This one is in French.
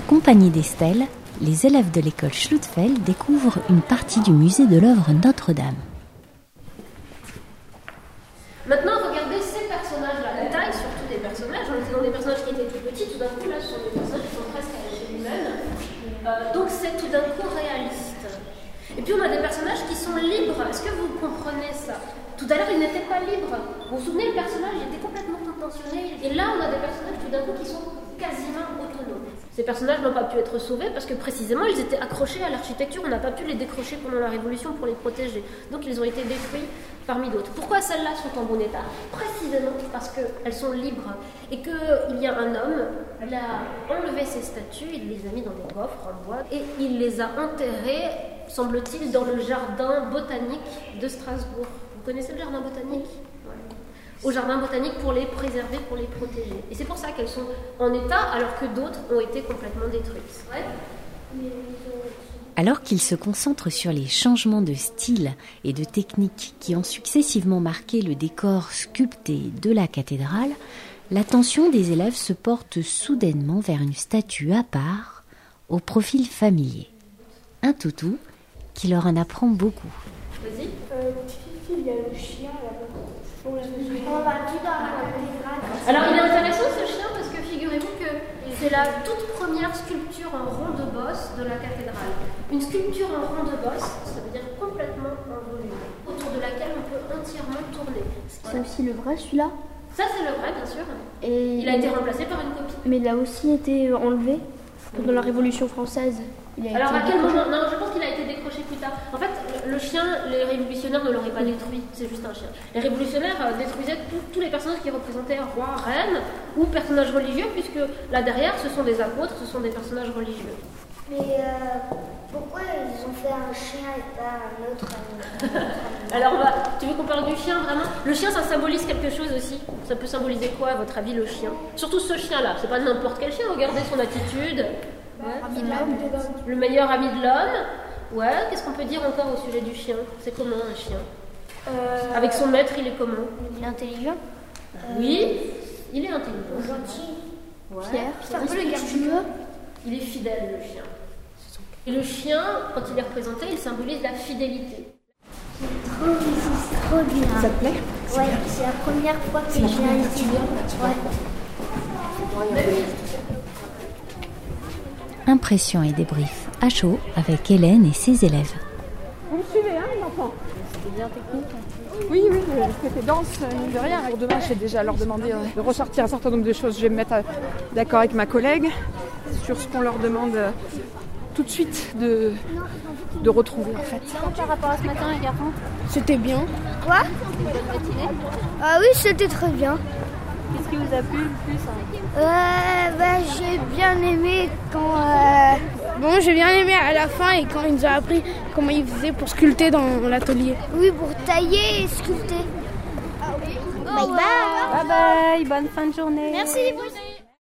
En compagnie d'Estelle, les élèves de l'école Schlutfeld découvrent une partie du musée de l'œuvre Notre-Dame. Maintenant, regardez ces personnages-là. La taille, surtout des personnages. On était dans des personnages qui étaient tout petits. Tout d'un coup, là, ce sont des personnages qui sont presque à l'échelle humaine. Euh, donc, c'est tout d'un coup réaliste. Et puis, on a des personnages qui sont libres. Est-ce que vous comprenez ça? Tout à l'heure, ils n'étaient pas libres. Vous vous souvenez, le personnage était complètement contentionné. Et là, on a des personnages tout d'un coup qui sont quasiment autonomes. Ces personnages n'ont pas pu être sauvés parce que précisément ils étaient accrochés à l'architecture, on n'a pas pu les décrocher pendant la Révolution pour les protéger. Donc ils ont été détruits parmi d'autres. Pourquoi celles-là sont en bon état? Précisément parce qu'elles sont libres et qu'il y a un homme, il a enlevé ces statues, il les a mis dans des coffres en bois et il les a enterrées, semble-t-il, dans le jardin botanique de Strasbourg. Vous connaissez le jardin botanique? Au jardin botanique pour les préserver, pour les protéger. Et c'est pour ça qu'elles sont en état alors que d'autres ont été complètement détruites. Alors qu'il se concentre sur les changements de style et de technique qui ont successivement marqué le décor sculpté de la cathédrale, l'attention des élèves se porte soudainement vers une statue à part, au profil familier. Un toutou qui leur en apprend beaucoup. Vas-y. Euh, il y a le chien alors il est intéressant ce chien parce que figurez-vous que c'est la toute première sculpture en rond de bosse de la cathédrale. Une sculpture en rond de bosse, ça veut dire complètement en volume, autour de laquelle on peut entièrement tourner. C'est aussi le vrai celui-là Ça c'est le vrai bien sûr. Et il a été remplacé par une copie. Mais il a aussi été enlevé pendant la Révolution française. Alors à quel moment Non, je pense qu'il a été décroché plus tard. En fait, le chien, les révolutionnaires ne l'auraient pas détruit, c'est juste un chien. Les révolutionnaires euh, détruisaient tous les personnages qui représentaient roi, reine ou personnages religieux, puisque là derrière, ce sont des apôtres, ce sont des personnages religieux. Mais euh, pourquoi ils ont fait un chien et pas un autre animal? Alors, tu veux qu'on parle du chien vraiment? Le chien, ça symbolise quelque chose aussi. Ça peut symboliser quoi, à votre avis, le chien? Surtout ce chien-là. C'est pas n'importe quel chien. Regardez son attitude. Le meilleur ami de l'homme. Ouais, qu'est-ce qu'on peut dire encore au sujet du chien? C'est comment un chien? Euh, Avec son maître, il est comment? Il est intelligent. Oui, il est intelligent. Gentil. Ouais. Fier. C'est un peu le Il est fidèle, le chien. Et le chien, quand il est représenté, il symbolise la fidélité. C'est trop, trop bien. Ça te plaît? Ouais, c'est la première fois que je viens ici. Ouais. Impression et débrief à chaud avec Hélène et ses élèves. Vous me suivez, hein, les enfants C'était bien technique. Oui, oui, c'était dense, mine de rien. Pour demain, je vais déjà leur demander euh, de ressortir un certain nombre de choses. Je vais me mettre euh, d'accord avec ma collègue sur ce qu'on leur demande euh, tout de suite de, de retrouver, en fait. Par rapport à ce matin, les garçons C'était bien. Quoi Bonne matinée. Ah oui, c'était très bien. Qu'est-ce qui vous a plu le plus hein Euh, bah, j'ai bien aimé quand. Bon, j'ai bien aimé à la fin et quand il nous a appris comment il faisait pour sculpter dans l'atelier. Oui, pour tailler et sculpter. Bye bye. Bye bye, bonne fin de journée. Merci.